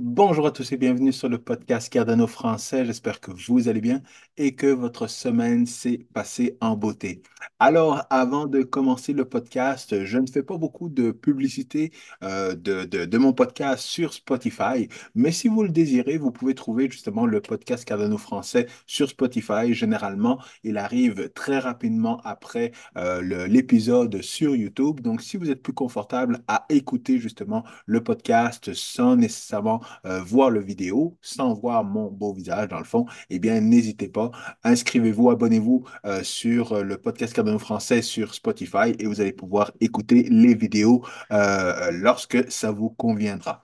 Bonjour à tous et bienvenue sur le podcast Cardano français. J'espère que vous allez bien et que votre semaine s'est passée en beauté. Alors, avant de commencer le podcast, je ne fais pas beaucoup de publicité euh, de, mon podcast sur Spotify, mais si vous le désirez, vous pouvez trouver justement le podcast Cardano français sur Spotify. Généralement, il arrive très rapidement après euh, l'épisode sur YouTube. Donc, si vous êtes plus confortable à écouter justement le podcast sans nécessairement euh, voir le vidéo sans voir mon beau visage dans le fond, eh bien, n'hésitez pas, inscrivez-vous, abonnez-vous euh, sur euh, le podcast Cardano français sur Spotify et vous allez pouvoir écouter les vidéos lorsque ça vous conviendra.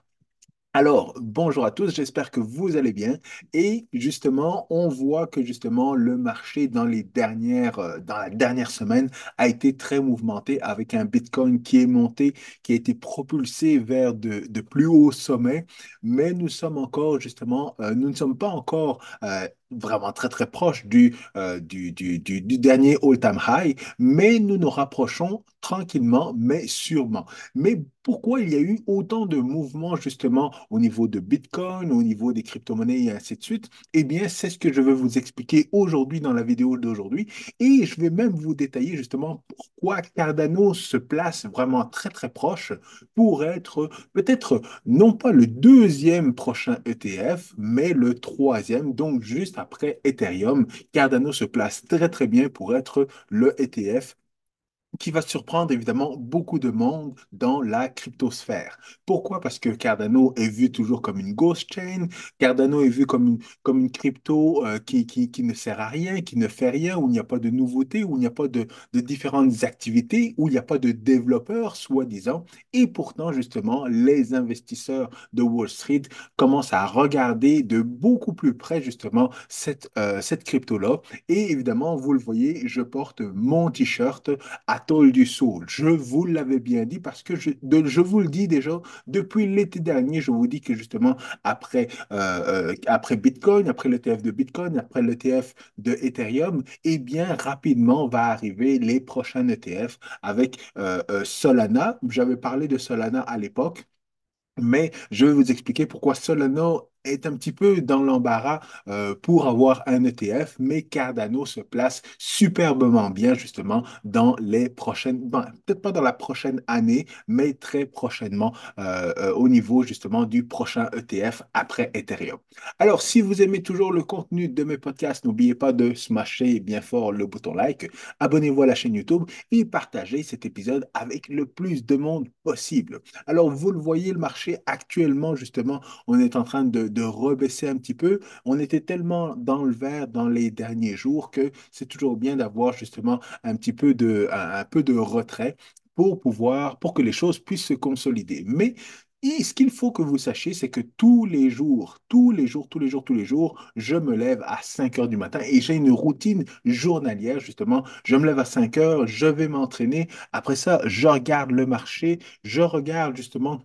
Alors, bonjour à tous, j'espère que vous allez bien. Et justement, on voit que justement le marché dans les dernières, euh, dans la dernière semaine a été très mouvementé avec un Bitcoin qui est monté, qui a été propulsé vers de, de plus hauts sommets. Mais nous sommes encore justement, euh, nous ne sommes pas encore euh, vraiment très très proches du, euh, du, du, du, du dernier all-time high, mais nous nous rapprochons tranquillement, mais sûrement. Mais pourquoi il y a eu autant de mouvements justement au niveau de Bitcoin, au niveau des crypto-monnaies et ainsi de suite? Eh bien, c'est ce que je vais vous expliquer aujourd'hui dans la vidéo d'aujourd'hui. Et je vais même vous détailler justement pourquoi Cardano se place vraiment très très proche pour être peut-être non pas le deuxième prochain ETF, mais le troisième, donc juste après Ethereum. Cardano se place très très bien pour être le ETF qui va surprendre évidemment beaucoup de monde dans la cryptosphère. Pourquoi? Parce que Cardano est vu toujours comme une ghost chain, Cardano est vu comme une, comme une crypto euh, qui, qui, qui ne sert à rien, qui ne fait rien, où il n'y a pas de nouveautés, où il n'y a pas de, de différentes activités, où il n'y a pas de développeurs, soi-disant. Et pourtant, justement, les investisseurs de Wall Street commencent à regarder de beaucoup plus près, justement, cette, euh, cette crypto-là. Et évidemment, vous le voyez, je porte mon t-shirt Atoll du Soul. Je vous l'avais bien dit parce que je, je vous le dis déjà, depuis l'été dernier, je vous dis que justement, après, euh, euh, après Bitcoin, après l'ETF de Bitcoin, après l'ETF de Ethereum, eh bien, rapidement va arriver les prochains ETF avec euh, Solana. J'avais parlé de Solana à l'époque. Mais je vais vous expliquer pourquoi Solana est un petit peu dans l'embarras euh, pour avoir un ETF, mais Cardano se place superbement bien justement dans les prochaines, bon, peut-être pas dans la prochaine année, mais très prochainement euh, euh, au niveau justement du prochain ETF après Ethereum. Alors, si vous aimez toujours le contenu de mes podcasts, n'oubliez pas de smasher bien fort le bouton like, abonnez-vous à la chaîne YouTube et partagez cet épisode avec le plus de monde possible. Alors, vous le voyez, le marché actuellement, justement, on est en train de, de rebaisser un petit peu. On était tellement dans le vert dans les derniers jours que c'est toujours bien d'avoir justement un petit peu de, retrait pour pouvoir, pour que les choses puissent se consolider. Mais et ce qu'il faut que vous sachiez, c'est que tous les jours, tous les jours, tous les jours, tous les jours, je me lève à 5 heures du matin et j'ai une routine journalière, justement. Je me lève à 5 heures, je vais m'entraîner. Après ça, je regarde le marché, je regarde justement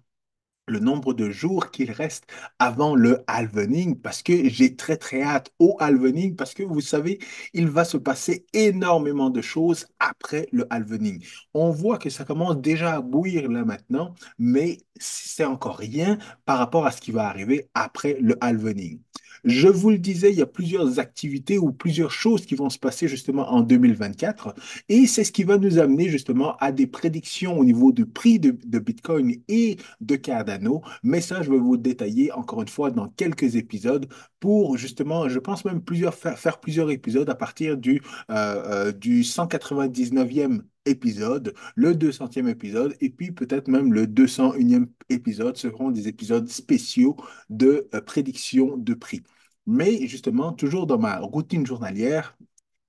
le nombre de jours qu'il reste avant le halvening parce que j'ai très très hâte au halvening parce que vous savez, il va se passer énormément de choses après le halvening. On voit que ça commence déjà à bouillir là maintenant, mais c'est encore rien par rapport à ce qui va arriver après le halvening. Je vous le disais, il y a plusieurs activités ou plusieurs choses qui vont se passer justement en 2024 et c'est ce qui va nous amener justement à des prédictions au niveau du prix de, Bitcoin et de Cardano. Mais ça, je vais vous le détailler encore une fois dans quelques épisodes pour justement, je pense même plusieurs, faire, faire plusieurs épisodes à partir du, euh, euh, du 199e épisode, le 200e épisode et puis peut-être même le 201e épisode seront des épisodes spéciaux de euh, prédiction de prix. Mais justement, toujours dans ma routine journalière,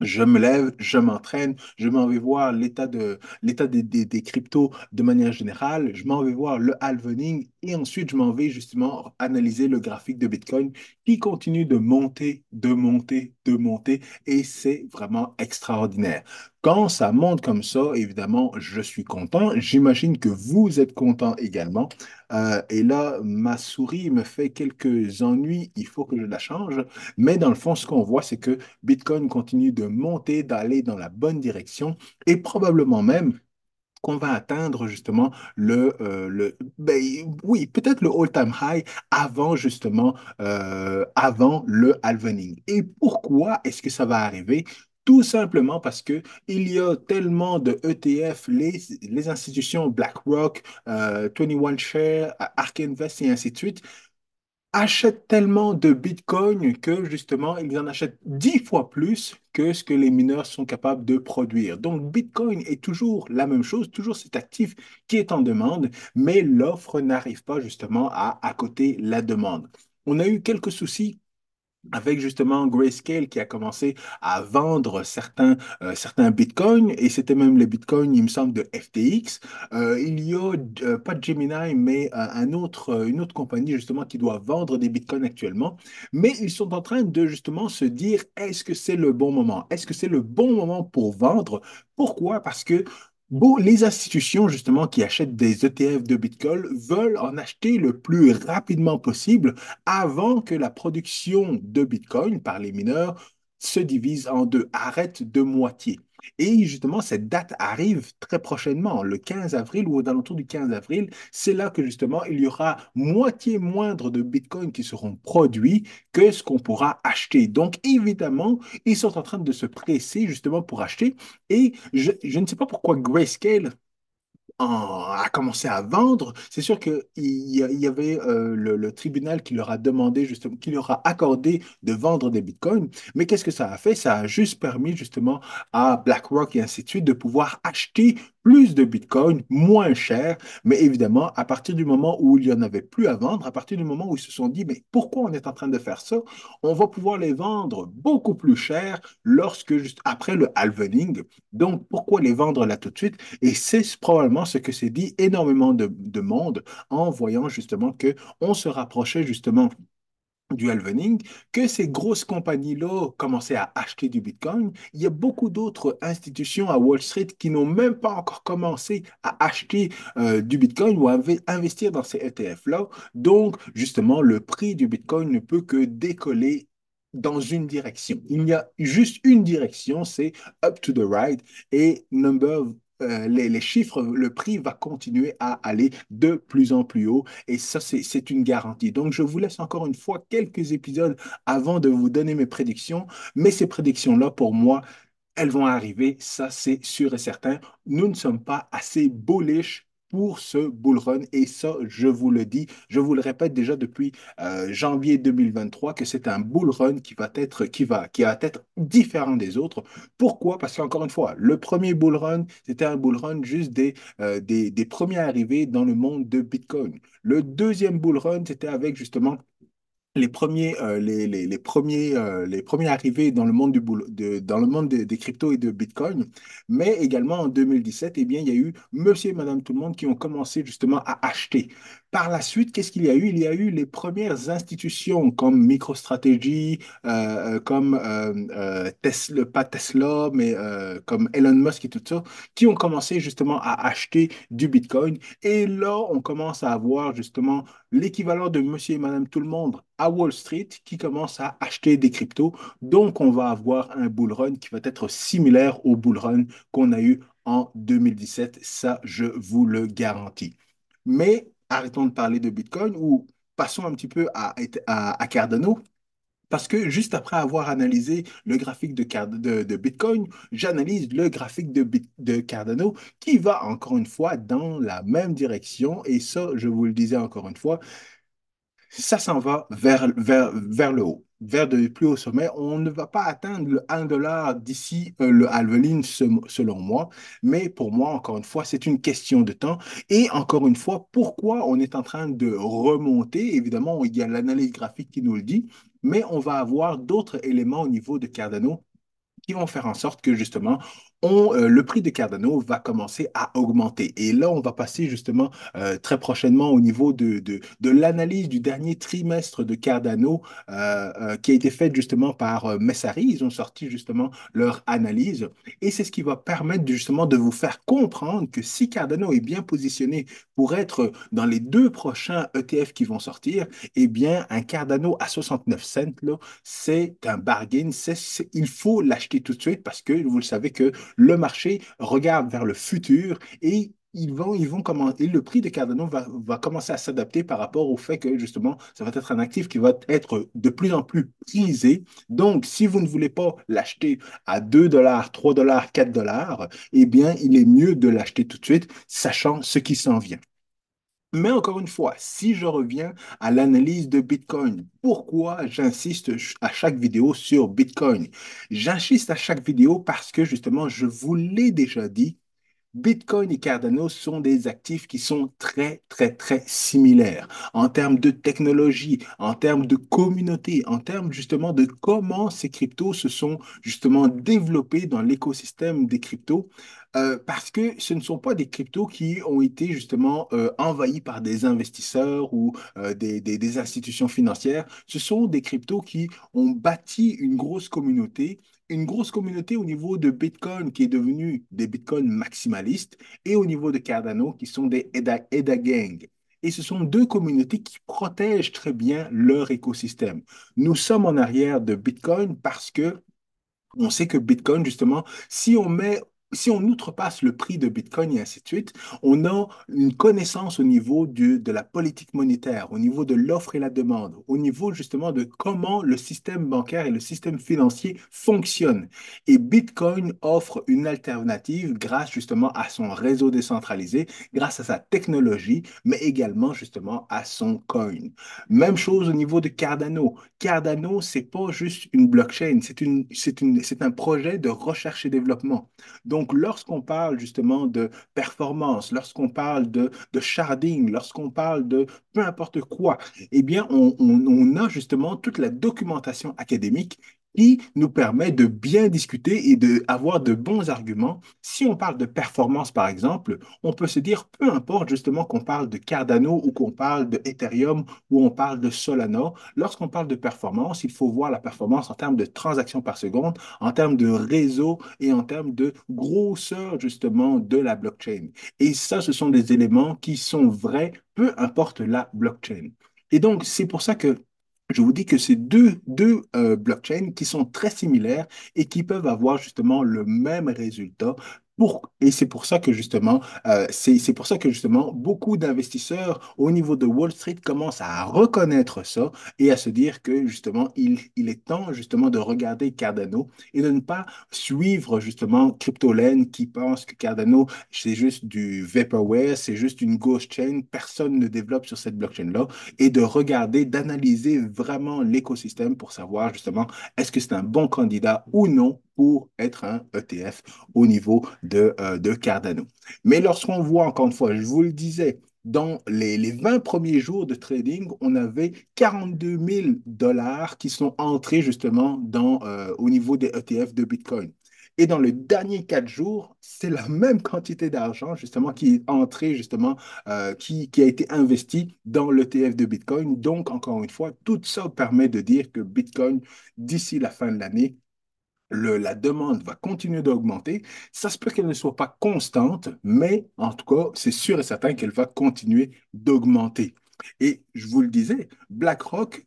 je me lève, je m'entraîne, je m'en vais voir l'état de, l'état des, des, des cryptos de manière générale, je m'en vais voir le halvening et ensuite je m'en vais justement analyser le graphique de Bitcoin qui continue de monter, de monter, de monter et c'est vraiment extraordinaire. Quand ça monte comme ça, évidemment, je suis content. J'imagine que vous êtes content également. Euh, et là, ma souris me fait quelques ennuis. Il faut que je la change. Mais dans le fond, ce qu'on voit, c'est que Bitcoin continue de monter, d'aller dans la bonne direction et probablement même qu'on va atteindre justement le, euh, le ben, oui, peut-être le all-time high avant justement, euh, avant le halvening. Et pourquoi est-ce que ça va arriver? Tout simplement parce que il y a tellement de ETF, les, les institutions BlackRock, euh, 21 Share, Ark Invest et ainsi de suite, achètent tellement de Bitcoin que justement, ils en achètent dix fois plus que ce que les mineurs sont capables de produire. Donc, Bitcoin est toujours la même chose, toujours cet actif qui est en demande, mais l'offre n'arrive pas justement à accoter la demande. On a eu quelques soucis avec justement Grayscale qui a commencé à vendre certains, euh, certains bitcoins, et c'était même les bitcoins, il me semble, de FTX. Euh, il y a, euh, pas Gemini, mais un autre, une autre compagnie justement qui doit vendre des bitcoins actuellement. Mais ils sont en train de justement se dire, est-ce que c'est le bon moment? Est-ce que c'est le bon moment pour vendre? Pourquoi? Parce que Les institutions justement qui achètent des ETF de Bitcoin veulent en acheter le plus rapidement possible avant que la production de Bitcoin par les mineurs se divise en deux, arrête de moitié. Et justement, cette date arrive très prochainement, le 15 avril ou aux alentours du 15 avril. C'est là que justement, il y aura moitié moindre de Bitcoin qui seront produits que ce qu'on pourra acheter. Donc, évidemment, ils sont en train de se presser justement pour acheter. Et je, je ne sais pas pourquoi Grayscale a commencé à vendre, c'est sûr qu'il y, avait euh, le, le tribunal qui leur a demandé justement, qui leur a accordé de vendre des bitcoins. Mais qu'est-ce que ça a fait? Ça a juste permis justement à BlackRock et ainsi de suite de pouvoir acheter plus de bitcoins moins cher. Mais évidemment, à partir du moment où il n'y en avait plus à vendre, à partir du moment où ils se sont dit, mais pourquoi on est en train de faire ça? On va pouvoir les vendre beaucoup plus cher lorsque, juste après le halvening. Donc, pourquoi les vendre là tout de suite? Et c'est probablement ce que s'est dit énormément de, de monde en voyant justement que on se rapprochait justement du halvening, que ces grosses compagnies-là commençaient à acheter du Bitcoin. Il y a beaucoup d'autres institutions à Wall Street qui n'ont même pas encore commencé à acheter euh, du Bitcoin ou à investir dans ces ETF-là. Donc, justement, le prix du Bitcoin ne peut que décoller dans une direction. Il y a juste une direction, c'est up to the right et number euh, les, les, chiffres, le prix va continuer à aller de plus en plus haut et ça, c'est une garantie. Donc, je vous laisse encore une fois quelques épisodes avant de vous donner mes prédictions, mais ces prédictions-là, pour moi, elles vont arriver, ça c'est sûr et certain. Nous ne sommes pas assez bullish pour ce bull run. Et ça, je vous le dis, je vous le répète déjà depuis euh, janvier 2023 que c'est un bull run qui va être, qui va, qui va être différent des autres. Pourquoi? Parce qu'encore une fois, le premier bull run, c'était un bull run juste des, euh, premiers arrivés dans le monde de Bitcoin. Le deuxième bull run, c'était avec justement les premiers, euh, les, les, les, premiers, euh, les premiers arrivés dans le monde, du de, dans le monde des, des cryptos et de Bitcoin, mais également en 2017, eh bien, il y a eu monsieur et madame tout le monde qui ont commencé justement à acheter. Par la suite, qu'est-ce qu'il y a eu? Il y a eu les premières institutions comme MicroStrategy, euh, euh comme euh, Tesla, pas Tesla, mais comme Elon Musk et tout ça, qui ont commencé justement à acheter du Bitcoin. Et là, on commence à avoir justement l'équivalent de monsieur et madame tout le monde à Wall Street qui commence à acheter des cryptos. Donc, on va avoir un bull run qui va être similaire au bull run qu'on a eu en 2017. Ça, je vous le garantis. Mais arrêtons de parler de Bitcoin ou passons un petit peu à, Cardano. Parce que juste après avoir analysé le graphique de, Bitcoin, j'analyse le graphique de Cardano qui va encore une fois dans la même direction. Et ça, je vous le disais encore une fois, ça s'en va vers, vers, vers le haut, vers de plus hauts sommets. On ne va pas atteindre le 1 dollar d'ici euh, le halvening selon moi, mais pour moi, encore une fois, c'est une question de temps. Et encore une fois, pourquoi on est en train de remonter? Évidemment, il y a l'analyse graphique qui nous le dit, mais on va avoir d'autres éléments au niveau de Cardano qui vont faire en sorte que justement, on, euh, le prix de Cardano va commencer à augmenter. Et là, on va passer justement euh, très prochainement au niveau de, de, l'analyse du dernier trimestre de Cardano euh, qui a été faite justement par Messari. Ils ont sorti justement leur analyse. Et c'est ce qui va permettre justement de vous faire comprendre que si Cardano est bien positionné pour être dans les deux prochains ETF qui vont sortir, eh bien, un Cardano à 69 cents, c'est un bargain. c'est il faut l'acheter tout de suite parce que vous le savez que le marché regarde vers le futur et ils le prix de Cardano va, va commencer à s'adapter par rapport au fait que justement, ça va être un actif qui va être de plus en plus prisé. Donc, si vous ne voulez pas l'acheter à 2 dollars, 3 dollars, 4 dollars, eh bien, il est mieux de l'acheter tout de suite, sachant ce qui s'en vient. Mais encore une fois, si je reviens à l'analyse de Bitcoin, pourquoi j'insiste à chaque vidéo sur Bitcoin? J'insiste à chaque vidéo parce que justement, je vous l'ai déjà dit, Bitcoin et Cardano sont des actifs qui sont très, très, très similaires en termes de technologie, en termes de communauté, en termes justement de comment ces cryptos se sont justement développés dans l'écosystème des cryptos. Euh, parce que ce ne sont pas des cryptos qui ont été justement euh, envahis par des investisseurs ou euh, des, institutions financières. Ce sont des cryptos qui ont bâti une grosse communauté une grosse communauté au niveau de Bitcoin qui est devenu des Bitcoin maximalistes et au niveau de Cardano qui sont des EDA, EDA Gang. Et ce sont deux communautés qui protègent très bien leur écosystème. Nous sommes en arrière de Bitcoin parce que on sait que Bitcoin, justement, si on met si on outrepasse le prix de Bitcoin et ainsi de suite, on a une connaissance au niveau du, de la politique monétaire, au niveau de l'offre et la demande, au niveau justement de comment le système bancaire et le système financier fonctionnent. Et Bitcoin offre une alternative grâce justement à son réseau décentralisé, grâce à sa technologie, mais également justement à son coin. Même chose au niveau de Cardano. Cardano, c'est pas juste une blockchain, c'est un projet de recherche et développement. Donc, donc, lorsqu'on parle justement de performance, lorsqu'on parle de, sharding, lorsqu'on parle de peu importe quoi, eh bien, on a justement toute la documentation académique qui nous permet de bien discuter et d'avoir de, de bons arguments. Si on parle de performance, par exemple, on peut se dire, peu importe justement qu'on parle de Cardano ou qu'on parle de Ethereum ou on parle de Solana, lorsqu'on parle de performance, il faut voir la performance en termes de transactions par seconde, en termes de réseau et en termes de grosseur justement de la blockchain. Et ça, ce sont des éléments qui sont vrais, peu importe la blockchain. Et donc, c'est pour ça que je vous dis que c'est deux, euh, blockchains qui sont très similaires et qui peuvent avoir justement le même résultat. Et c'est pour ça que justement, euh, c'est, c'est pour ça que justement, beaucoup d'investisseurs au niveau de Wall Street commencent à reconnaître ça et à se dire que justement, il, il est temps justement de regarder Cardano et de ne pas suivre justement CryptoLane qui pense que Cardano, c'est juste du vaporware, c'est juste une ghost chain, personne ne développe sur cette blockchain-là et de regarder, d'analyser vraiment l'écosystème pour savoir justement est-ce que c'est un bon candidat ou non pour être un ETF au niveau de, euh, de Cardano. Mais lorsqu'on voit, encore une fois, je vous le disais, dans les, les 20 premiers jours de trading, on avait 42 000 dollars qui sont entrés justement dans, euh, au niveau des ETF de Bitcoin. Et dans les derniers quatre jours, c'est la même quantité d'argent justement qui est entré justement, euh, qui, qui a été investi dans l'ETF de Bitcoin. Donc, encore une fois, tout ça permet de dire que Bitcoin, d'ici la fin de l'année, la demande va continuer d'augmenter. Ça se peut qu'elle ne soit pas constante, mais en tout cas, c'est sûr et certain qu'elle va continuer d'augmenter. Et je vous le disais, BlackRock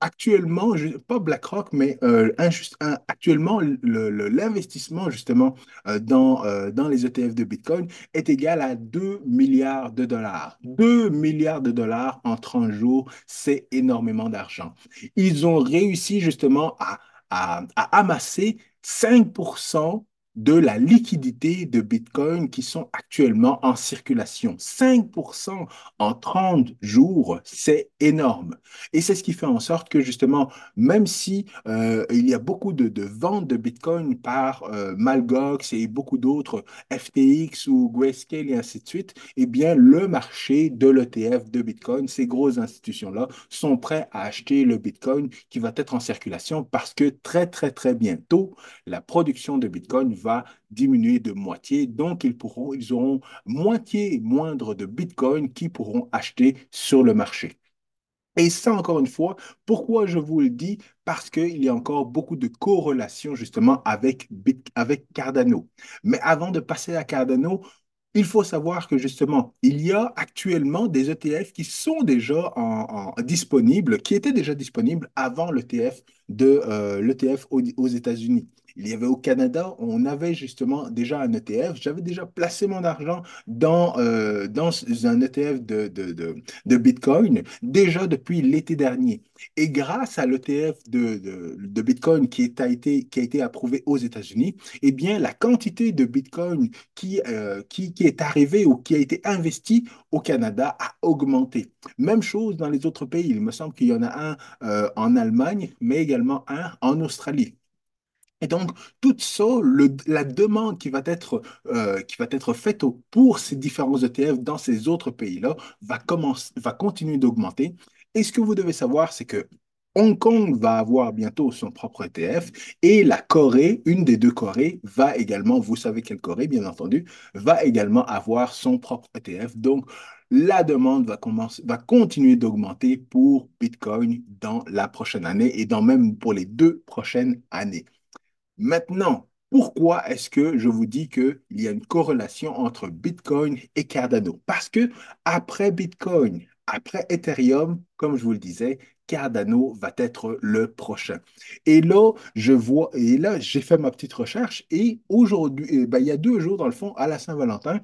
Actuellement, pas BlackRock, mais euh, injust- un- actuellement, le- le- l'investissement justement euh, dans, euh, dans les ETF de Bitcoin est égal à 2 milliards de dollars. 2 milliards de dollars en 30 jours, c'est énormément d'argent. Ils ont réussi justement à, à, à amasser 5% de la liquidité de Bitcoin qui sont actuellement en circulation. 5% en 30 jours, c'est énorme. Et c'est ce qui fait en sorte que justement, même si euh, il y a beaucoup de, ventes de Bitcoin par euh, Malgox et beaucoup d'autres, FTX ou Grayscale et ainsi de suite, eh bien, le marché de l'ETF de Bitcoin, ces grosses institutions-là, sont prêts à acheter le Bitcoin qui va être en circulation parce que très, très, très bientôt, la production de Bitcoin va diminuer de moitié. Donc, ils pourront, ils auront moitié moindre de Bitcoin qui pourront acheter sur le marché. Et ça, encore une fois, pourquoi je vous le dis? Parce qu'il y a encore beaucoup de corrélations justement avec, avec Cardano. Mais avant de passer à Cardano, il faut savoir que justement, il y a actuellement des ETF qui sont déjà disponibles, qui étaient déjà disponibles avant l'ETF de euh, aux États-Unis. Il y avait au Canada, on avait justement déjà un ETF. J'avais déjà placé mon argent dans, euh, un ETF de, Bitcoin déjà depuis l'été dernier. Et grâce à l'ETF de, Bitcoin qui, a été, approuvé aux États-Unis, eh bien, la quantité de Bitcoin qui, euh, qui est arrivée ou qui a été investie au Canada a augmenté. Même chose dans les autres pays. Il me semble qu'il y en a un euh, en Allemagne, mais également un en Australie. Et donc, tout ça, le- la demande qui va être, euh, qui va être faite pour ces différents ETF dans ces autres pays-là va commencer, va continuer d'augmenter. Et ce que vous devez savoir, c'est que Hong Kong va avoir bientôt son propre ETF et la Corée, une des deux Corées, va également, vous savez quelle Corée, bien entendu, va également avoir son propre ETF. Donc, la demande va commencer, va continuer d'augmenter pour Bitcoin dans la prochaine année et dans même pour les deux prochaines années. Maintenant, pourquoi est-ce que je vous dis qu'il y a une corrélation entre Bitcoin et Cardano? Parce que après Bitcoin, après Ethereum, comme je vous le disais, Cardano va être le prochain. Et là, je vois, et là, j'ai fait ma petite recherche et aujourd'hui, eh ben, il y a deux jours, dans le fond, à la Saint-Valentin,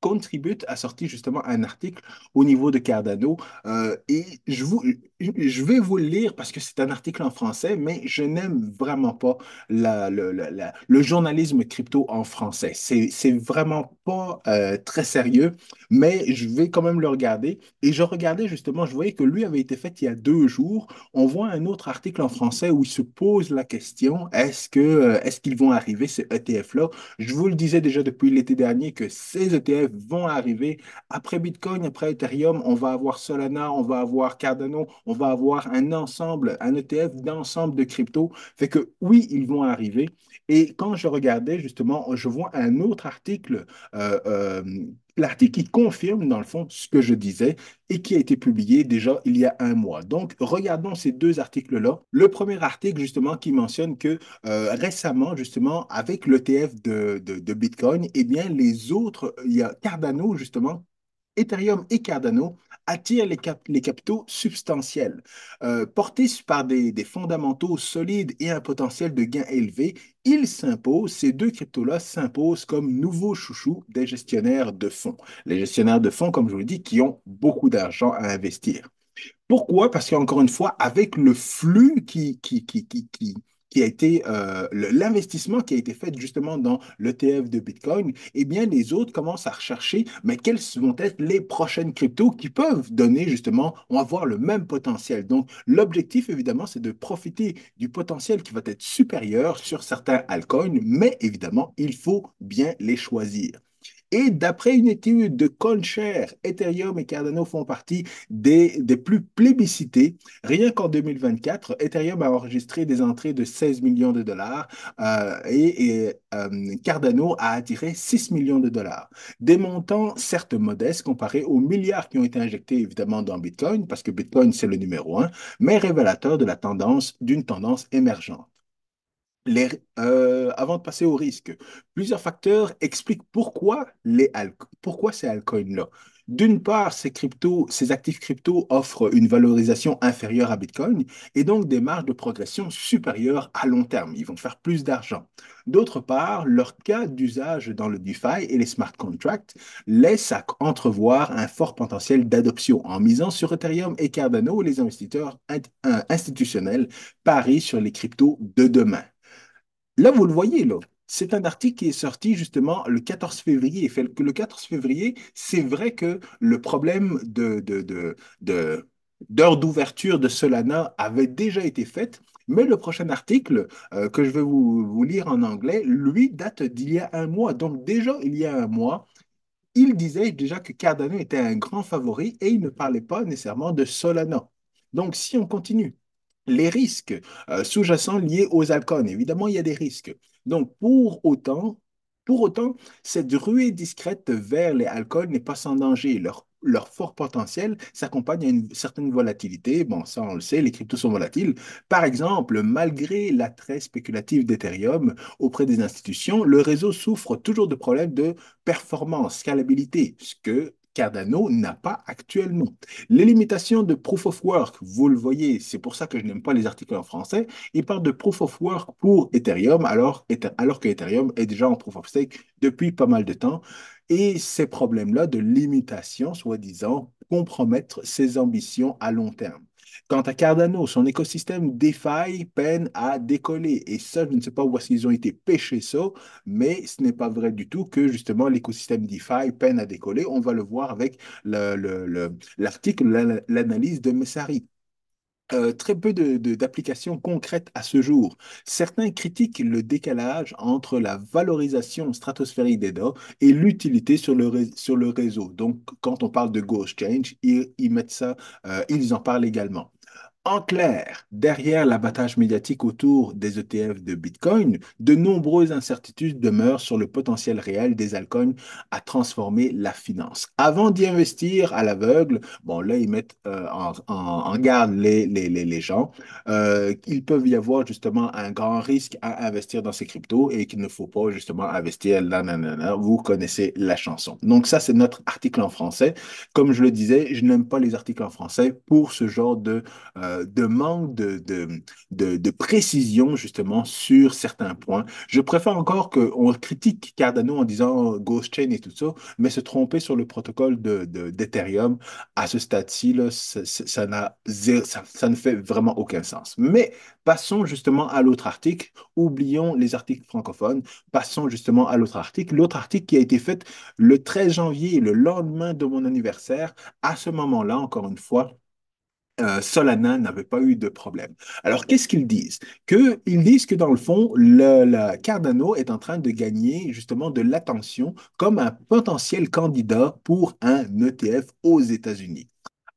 Contribute a sorti justement un article au niveau de Cardano euh, et je, vous, je vais vous le lire parce que c'est un article en français, mais je n'aime vraiment pas le, journalisme crypto en français. C'est, c'est vraiment pas euh, très sérieux, mais je vais quand même le regarder. Et je regardais justement, je voyais que lui avait été fait il y a deux jours. On voit un autre article en français où il se pose la question, est-ce que, euh, est-ce qu'ils vont arriver, ces ETF-là? Je vous le disais déjà depuis l'été dernier que ces ETF vont arriver. Après Bitcoin, après Ethereum, on va avoir Solana, on va avoir Cardano, on va avoir un ensemble, un ETF d'ensemble de crypto. Fait que oui, ils vont arriver. Et quand je regardais justement, je vois un autre article, euh, euh, l'article qui confirme dans le fond ce que je disais et qui a été publié déjà il y a un mois. Donc, regardons ces deux articles-là. Le premier article justement qui mentionne que euh, récemment, justement, avec l'ETF de, de, de Bitcoin, eh bien, les autres, il y a Cardano, justement, Ethereum et Cardano attirent les, cap- les capitaux substantiels. Euh, portés par des, des fondamentaux solides et un potentiel de gain élevé, ils s'imposent, ces deux cryptos-là s'imposent comme nouveaux chouchous des gestionnaires de fonds. Les gestionnaires de fonds, comme je vous le dis, qui ont beaucoup d'argent à investir. Pourquoi? Parce qu'encore une fois, avec le flux qui, qui, qui, qui a été, euh, l'investissement qui a été fait justement dans l'ETF de Bitcoin, eh bien, les autres commencent à rechercher, mais quelles vont être les prochaines cryptos qui peuvent donner justement, avoir le même potentiel. Donc, l'objectif, évidemment, c'est de profiter du potentiel qui va être supérieur sur certains altcoins, mais évidemment, il faut bien les choisir. Et d'après une étude de CoinShare, Ethereum et Cardano font partie des, plus plébiscités. Rien qu'en 2024, Ethereum a enregistré des entrées de 16 millions de dollars euh, et, et, euh, Cardano a attiré 6 millions de dollars. Des montants certes modestes comparés aux milliards qui ont été injectés évidemment dans Bitcoin, parce que Bitcoin c'est le numéro un, mais révélateur de la tendance, d'une tendance émergente. Euh, avant de passer au risque, plusieurs facteurs expliquent pourquoi, les pourquoi ces altcoins-là. D'une part, ces cryptos, ces actifs crypto offrent une valorisation inférieure à Bitcoin et donc des marges de progression supérieures à long terme. Ils vont faire plus d'argent. D'autre part, leur cas d'usage dans le DeFi et les smart contracts laisse à entrevoir un fort potentiel d'adoption. En misant sur Ethereum et Cardano, les investisseurs euh, institutionnels parient sur les cryptos de demain. Là, vous le voyez, là. C'est un article qui est sorti justement le 14 février. Le 14 février, c'est vrai que le problème de, d'heure d'ouverture de Solana avait déjà été fait, mais le prochain article euh, que je vais vous lire en anglais, lui, date d'il y a un mois. Donc déjà, il y a un mois, il disait déjà que Cardano était un grand favori et il ne parlait pas nécessairement de Solana. Donc si on continue les risques euh, sous-jacents liés aux altcoins. Évidemment, il y a des risques. Donc, pour autant, pour autant, cette ruée discrète vers les altcoins n'est pas sans danger. Leur, leur fort potentiel s'accompagne à une certaine volatilité. Bon, ça, on le sait, les cryptos sont volatiles. Par exemple, malgré l'attrait spéculatif d'Ethereum auprès des institutions, le réseau souffre toujours de problèmes de performance, scalabilité, ce que Cardano n'a pas actuellement. Les limitations de Proof of Work, vous le voyez, c'est pour ça que je n'aime pas les articles en français. Ils parlent de Proof of Work pour Ethereum, alors, alors que Ethereum est déjà en Proof of Stake depuis pas mal de temps. Et ces problèmes-là de limitation, soi-disant, compromettent ses ambitions à long terme. Quant à Cardano, son écosystème DeFi peine à décoller. Et ça, je ne sais pas où qu'ils ont été pêchés ça, mais ce n'est pas vrai du tout que justement l'écosystème DeFi peine à décoller. On va le voir avec l'article, l'analyse de Messari. Euh, très peu d'applications concrètes à ce jour. Certains critiquent le décalage entre la valorisation stratosphérique des DOT et l'utilité sur le, réseau. Donc, quand on parle de Ghost Change, ils, euh, ils en parlent également. En clair, derrière l'abattage médiatique autour des ETF de Bitcoin, de nombreuses incertitudes demeurent sur le potentiel réel des altcoins à transformer la finance. Avant d'y investir à l'aveugle, bon là ils mettent euh, en, garde les, les, les, gens, euh, il peut y avoir justement un grand risque à investir dans ces cryptos et qu'il ne faut pas justement investir là, vous connaissez la chanson. Donc ça c'est notre article en français. Comme je le disais, je n'aime pas les articles en français pour ce genre de... Euh, de manque de, de, précision justement sur certains points. Je préfère encore qu'on critique Cardano en disant Ghost Chain et tout ça, mais se tromper sur le protocole d'Ethereum à ce stade-ci, ça, ça, ça ne fait vraiment aucun sens. Mais passons justement à l'autre article. Oublions les articles francophones. Passons justement à l'autre article. L'autre article qui a été fait le 13 janvier, le lendemain de mon anniversaire. À ce moment-là, encore une fois, euh, Solana n'avait pas eu de problème. Alors, qu'est-ce qu'ils disent? Que, ils disent que dans le fond, le, Cardano est en train de gagner justement de l'attention comme un potentiel candidat pour un ETF aux États-Unis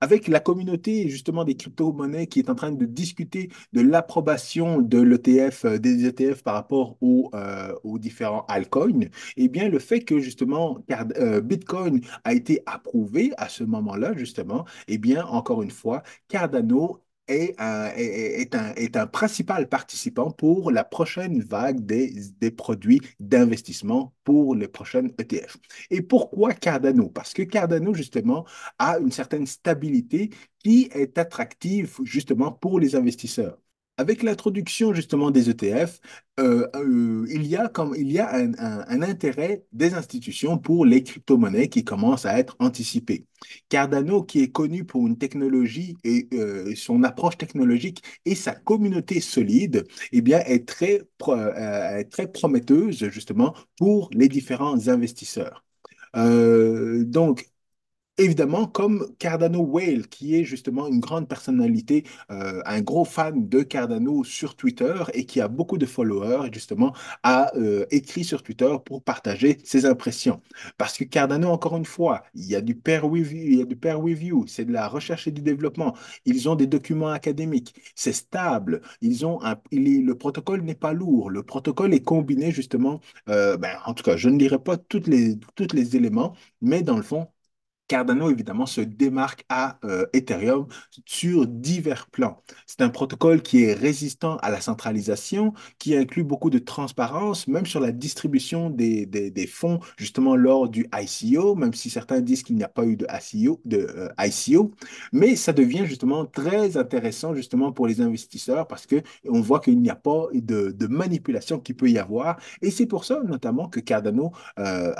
avec la communauté justement des crypto-monnaies qui est en train de discuter de l'approbation de l'ETF, euh, des ETF par rapport aux, euh, aux différents altcoins, eh bien, le fait que justement euh, Bitcoin a été approuvé à ce moment-là, justement, eh bien, encore une fois, Cardano est un, est, un, est principal participant pour la prochaine vague des, des produits d'investissement pour les prochaines ETF. Et pourquoi Cardano? Parce que Cardano, justement, a une certaine stabilité qui est attractive justement pour les investisseurs. Avec l'introduction justement des ETF, euh, euh, il y a, comme, il y a un, intérêt des institutions pour les crypto-monnaies qui commencent à être anticipées. Cardano, qui est connu pour une technologie et euh, son approche technologique et sa communauté solide, eh bien, est très, très prometteuse justement pour les différents investisseurs. donc, Évidemment, comme Cardano Whale, qui est justement une grande personnalité, euh, un gros fan de Cardano sur Twitter et qui a beaucoup de followers, justement, a euh, écrit sur Twitter pour partager ses impressions. Parce que Cardano, encore une fois, il y a du peer review, il y a du peer review, c'est de la recherche et du développement. Ils ont des documents académiques, c'est stable. Ils ont un, le protocole n'est pas lourd. Le protocole est combiné justement. Euh, ben, en tout cas, je ne lirai pas les, toutes les éléments, mais dans le fond, Cardano, évidemment, se démarque à euh, Ethereum sur divers plans. C'est un protocole qui est résistant à la centralisation, qui inclut beaucoup de transparence, même sur la distribution des, fonds, justement lors du ICO, même si certains disent qu'il n'y a pas eu de ICO, de, euh, ICO. Mais ça devient justement très intéressant, justement, pour les investisseurs, parce qu'on voit qu'il n'y a pas de, manipulation qui peut y avoir. Et c'est pour ça, notamment, que Cardano, euh,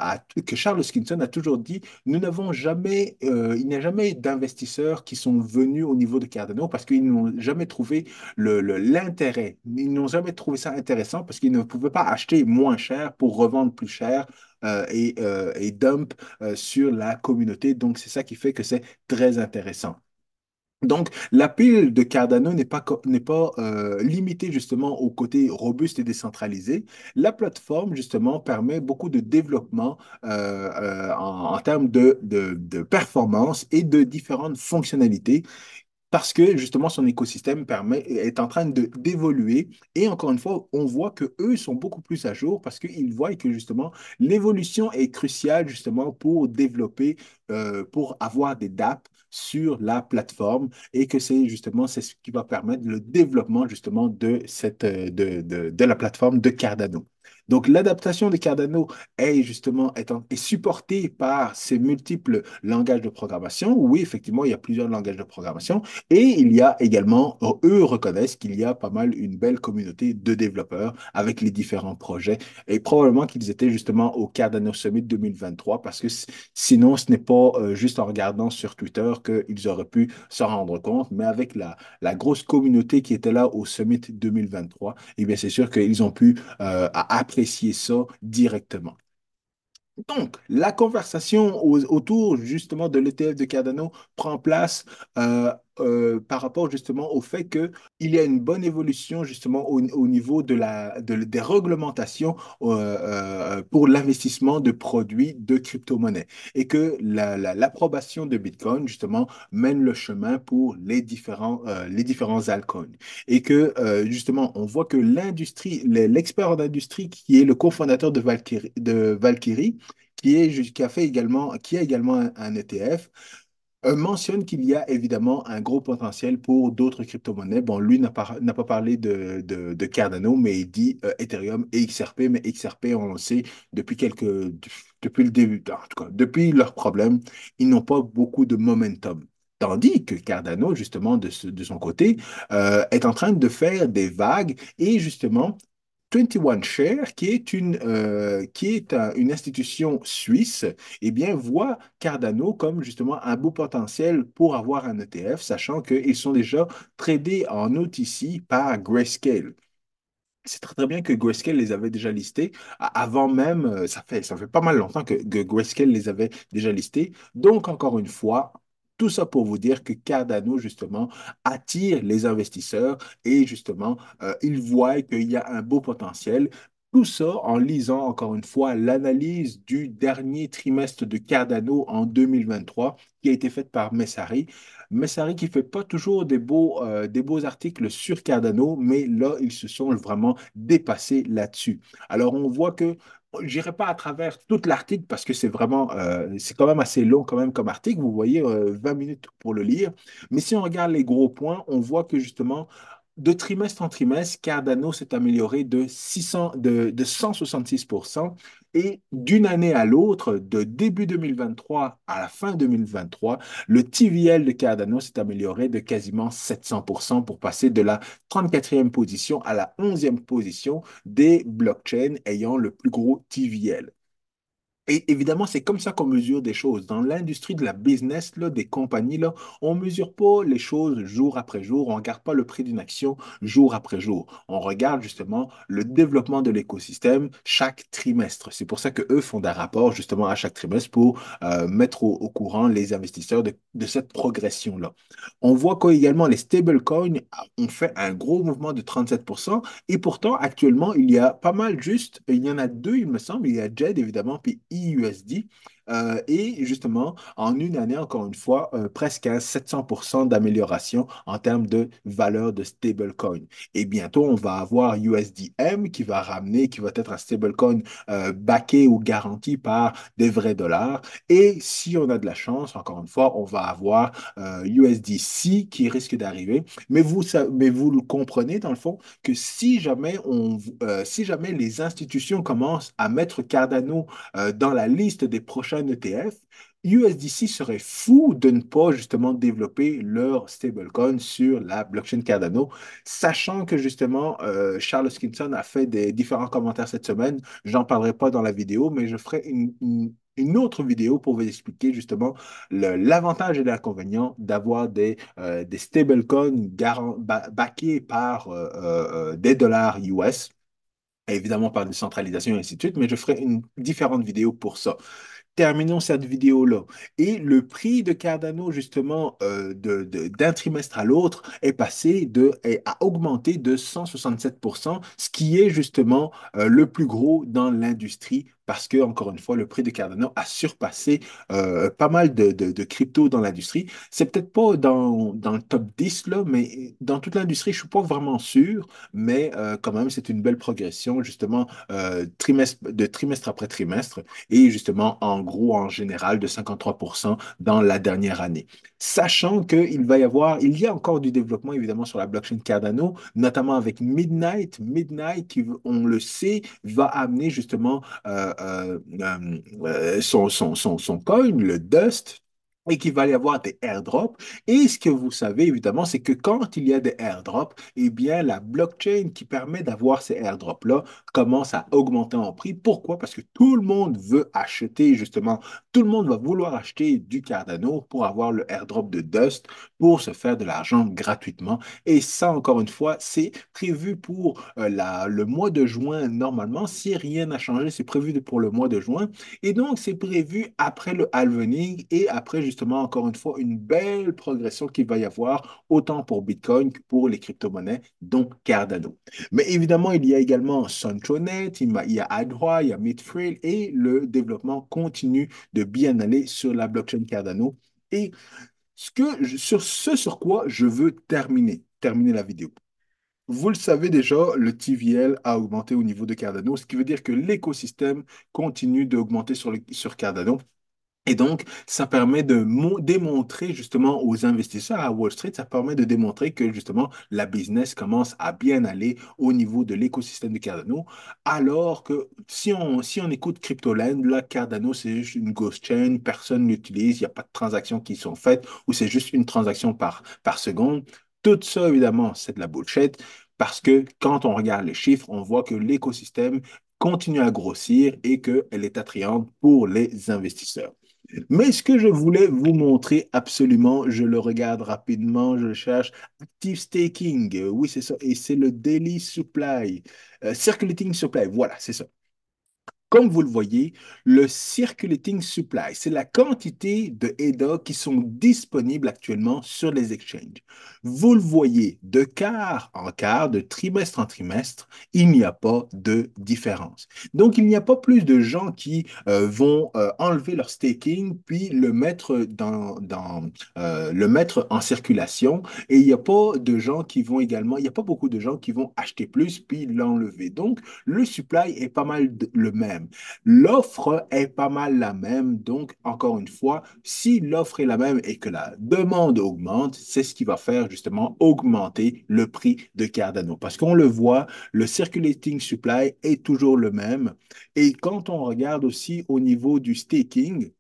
que Charles Skinson a toujours dit, nous n'avons jamais euh, il n'y a jamais d'investisseurs qui sont venus au niveau de Cardano parce qu'ils n'ont jamais trouvé l'intérêt. ils n'ont jamais trouvé ça intéressant parce qu'ils ne pouvaient pas acheter moins cher pour revendre plus cher euh, euh, et, dump sur la communauté. Donc, c'est ça qui fait que c'est très intéressant. Donc, la pile de Cardano n'est pas, n'est euh, limitée justement au côté robuste et décentralisé. La plateforme, justement, permet beaucoup de développement euh, euh, en, termes de, performance et de différentes fonctionnalités parce que justement son écosystème est en train de d'évoluer. Et encore une fois, on voit que eux sont beaucoup plus à jour parce qu'ils voient que justement l'évolution est cruciale justement pour développer, pour avoir des dApps sur la plateforme et que c'est justement c'est ce qui va permettre le développement justement de, cette, de, de, de la plateforme de Cardano. Donc, l'adaptation de Cardano est justement étant, est supportée par ces multiples langages de programmation. Oui, effectivement, il y a plusieurs langages de programmation. Et il y a également, eux reconnaissent qu'il y a pas mal une belle communauté de développeurs avec les différents projets. Et probablement qu'ils étaient justement au Cardano Summit 2023 parce que sinon, ce n'est pas euh, juste en regardant sur Twitter qu'ils auraient pu s'en rendre compte, mais avec la, la grosse communauté qui était là au Summit 2023, eh bien, c'est sûr qu'ils ont pu euh, apprécier ça directement. Donc, la conversation autour justement de l'ETF de Cardano prend place euh, euh, par rapport justement au fait qu'il y a une bonne évolution justement au, niveau de la, des réglementations euh, euh, pour l'investissement de produits de crypto-monnaies et que l'approbation de Bitcoin justement mène le chemin pour les différents, les différents altcoins. Et que justement on voit que l'industrie, l'expert en industrie qui est le cofondateur de Valkyrie, de Valkyrie qui, est, qui a fait également, qui a également un ETF, euh, mentionne qu'il y a évidemment un gros potentiel pour d'autres crypto-monnaies. Bon, lui n'a pas, parlé de, Cardano, mais il dit euh, Ethereum et XRP. Mais XRP, on le sait, depuis, le début, en tout cas, depuis leur problème, ils n'ont pas beaucoup de momentum. Tandis que Cardano, justement, de, de son côté, euh, est en train de faire des vagues et justement 21 Share, qui est une, euh, une institution suisse, eh bien, voit Cardano comme justement un beau potentiel pour avoir un ETF, sachant qu'ils sont déjà tradés en OTC par Grayscale. C'est très, très bien que Grayscale les avait déjà listés avant même, euh, ça fait, ça fait pas mal longtemps que, que Grayscale les avait déjà listés. Donc, encore une fois, tout ça pour vous dire que Cardano, justement, attire les investisseurs et justement, euh, ils voient qu'il y a un beau potentiel. Tout ça en lisant encore une fois l'analyse du dernier trimestre de Cardano en 2023 qui a été faite par Messari. Messari qui fait pas toujours des beaux, euh, des beaux articles sur Cardano, mais là, ils se sont vraiment dépassés là-dessus. Alors, on voit que J'irai pas à travers tout l'article parce que c'est vraiment, euh, c'est quand même assez long quand même comme article. Vous voyez, 20 euh, minutes pour le lire. Mais si on regarde les gros points, on voit que justement, de trimestre en trimestre, Cardano s'est amélioré de, 600, de, de 166% et d'une année à l'autre, de début 2023 à la fin 2023, le TVL de Cardano s'est amélioré de quasiment 700% pour passer de la 34e position à la 11e position des blockchains ayant le plus gros TVL. Et évidemment, c'est comme ça qu'on mesure des choses. Dans l'industrie de la business, là, des compagnies, là, on ne mesure pas les choses jour après jour. On ne regarde pas le prix d'une action jour après jour. On regarde justement le développement de l'écosystème chaque trimestre. C'est pour ça qu'eux font des rapports justement à chaque trimestre pour euh, mettre au, courant les investisseurs de, cette progression-là. On voit qu'également les stablecoins ont fait un gros mouvement de 37%. Et pourtant, actuellement, il y a pas mal juste, il y en a deux, il me semble. Il y a JED, évidemment, puis USD. Euh, et justement, en une année, encore une fois, euh, presque à 700% d'amélioration en termes de valeur de stablecoin. Et bientôt, on va avoir USDM qui va ramener, qui va être un stablecoin euh, backé ou garanti par des vrais dollars. Et si on a de la chance, encore une fois, on va avoir USDC qui risque d'arriver. Mais vous, mais vous le comprenez dans le fond que si jamais, on, si jamais les institutions commencent à mettre Cardano dans la liste des prochains ETF, USDC serait fou de ne pas justement développer leur stablecoin sur la blockchain Cardano, sachant que justement euh, Charles Hoskinson a fait des différents commentaires cette semaine. J'en parlerai pas dans la vidéo, mais je ferai une, autre vidéo pour vous expliquer justement l'avantage et l'inconvénient d'avoir des, euh, stablecoins backés par euh, des dollars US évidemment par décentralisation et ainsi de suite, mais je ferai une différente vidéo pour ça terminons cette vidéo-là. Et le prix de Cardano, justement, euh, d'un trimestre à l'autre, est passé de, a augmenté de 167%, ce qui est justement euh, le plus gros dans l'industrie parce que, encore une fois, le prix de Cardano a surpassé euh, pas mal de, de, cryptos dans l'industrie. C'est peut-être pas dans, dans le top 10, là, mais dans toute l'industrie, je suis pas vraiment sûr, mais euh, quand même, c'est une belle progression, justement, euh, trimestre, de trimestre après trimestre, et justement, en gros, en général, de 53% dans la dernière année. Sachant qu'il va y avoir, il y a encore du développement, évidemment, sur la blockchain Cardano, notamment avec Midnight. Midnight, qui, on le sait, va amener justement euh, euh, son, son, son, son coin, le Dust, et qu'il va y avoir des airdrops. Et ce que vous savez, évidemment, c'est que quand il y a des airdrops, eh bien, la blockchain qui permet d'avoir ces airdrops-là commence à augmenter en prix. Pourquoi? Parce que tout le monde veut acheter, justement, tout le monde va vouloir acheter du Cardano pour avoir le airdrop de Dust pour se faire de l'argent gratuitement. Et ça, encore une fois, c'est prévu pour euh, la, le mois de juin normalement. Si rien n'a changé, c'est prévu pour le mois de juin. Et donc, c'est prévu après le halvening et après, justement, encore une fois, une belle progression qu'il va y avoir, autant pour Bitcoin que pour les crypto-monnaies, dont Cardano. Mais évidemment, il y a également Centronet, il y a Adroit, il y a Midfield et le développement continue de bien aller sur la blockchain Cardano. Et ce que, sur ce sur quoi je veux terminer, terminer la vidéo. Vous le savez déjà, le TVL a augmenté au niveau de Cardano, ce qui veut dire que l'écosystème continue d'augmenter sur, sur Cardano. Et donc, ça permet de démontrer justement aux investisseurs à Wall Street, ça permet de démontrer que justement la business commence à bien aller au niveau de l'écosystème de Cardano, alors que si on, si on écoute CryptoLand, là, Cardano, c'est juste une ghost chain, personne n'utilise, il n'y a pas de transactions qui sont faites, ou c'est juste une transaction par, par seconde. Tout ça, évidemment, c'est de la bullshit, parce que quand on regarde les chiffres, on voit que l'écosystème continue à grossir et qu'elle est attrayante pour les investisseurs. Mais ce que je voulais vous montrer absolument, je le regarde rapidement, je cherche Active Staking. Oui, c'est ça. Et c'est le Daily Supply. Euh, circulating Supply. Voilà, c'est ça. Comme vous le voyez, le circulating supply, c'est la quantité de ADA qui sont disponibles actuellement sur les exchanges. Vous le voyez, de quart en quart, de trimestre en trimestre, il n'y a pas de différence. Donc, il n'y a pas plus de gens qui euh, vont euh, enlever leur staking puis le mettre, dans euh, le mettre en circulation. Et il n'y a pas de gens qui vont également, il n'y a pas beaucoup de gens qui vont acheter plus puis l'enlever. Donc, le supply est pas mal le même. L'offre est pas mal la même. Donc, encore une fois, si l'offre est la même et que la demande augmente, c'est ce qui va faire justement augmenter le prix de Cardano. Parce qu'on le voit, le circulating supply est toujours le même. Et quand on regarde aussi au niveau du staking,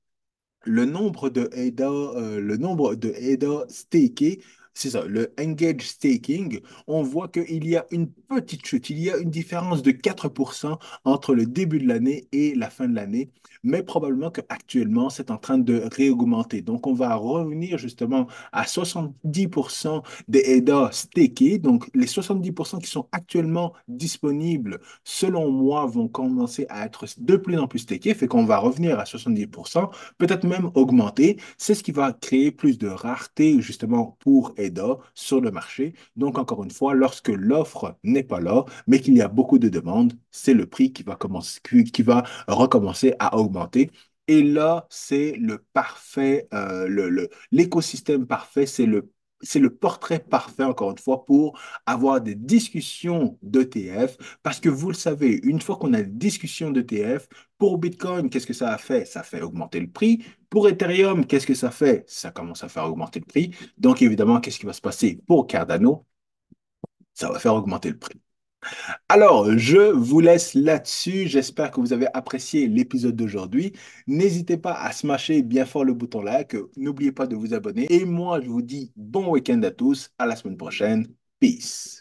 le nombre de ADA, euh, le nombre de ADA stakés c'est ça, le engage staking, on voit qu'il y a une petite chute, il y a une différence de 4% entre le début de l'année et la fin de l'année, mais probablement qu'actuellement, c'est en train de réaugmenter. Donc, on va revenir justement à 70% des ADA stakés. Donc, les 70% qui sont actuellement disponibles, selon moi, vont commencer à être de plus en plus stakés, fait qu'on va revenir à 70%, peut-être même augmenter. C'est ce qui va créer plus de rareté justement pour sur le marché. Donc, encore une fois, lorsque l'offre n'est pas là, mais qu'il y a beaucoup de demandes, c'est le prix qui va, commencer, qui va recommencer à augmenter. Et là, c'est le parfait, euh, le, l'écosystème parfait, c'est le c'est le portrait parfait, encore une fois, pour avoir des discussions d'ETF. Parce que vous le savez, une fois qu'on a des discussions d'ETF, pour Bitcoin, qu'est-ce que ça a fait? Ça fait augmenter le prix. Pour Ethereum, qu'est-ce que ça fait? Ça commence à faire augmenter le prix. Donc, évidemment, qu'est-ce qui va se passer pour Cardano? Ça va faire augmenter le prix. Alors, je vous laisse là-dessus. J'espère que vous avez apprécié l'épisode d'aujourd'hui. N'hésitez pas à smasher bien fort le bouton like. N'oubliez pas de vous abonner. Et moi, je vous dis bon week-end à tous. À la semaine prochaine. Peace.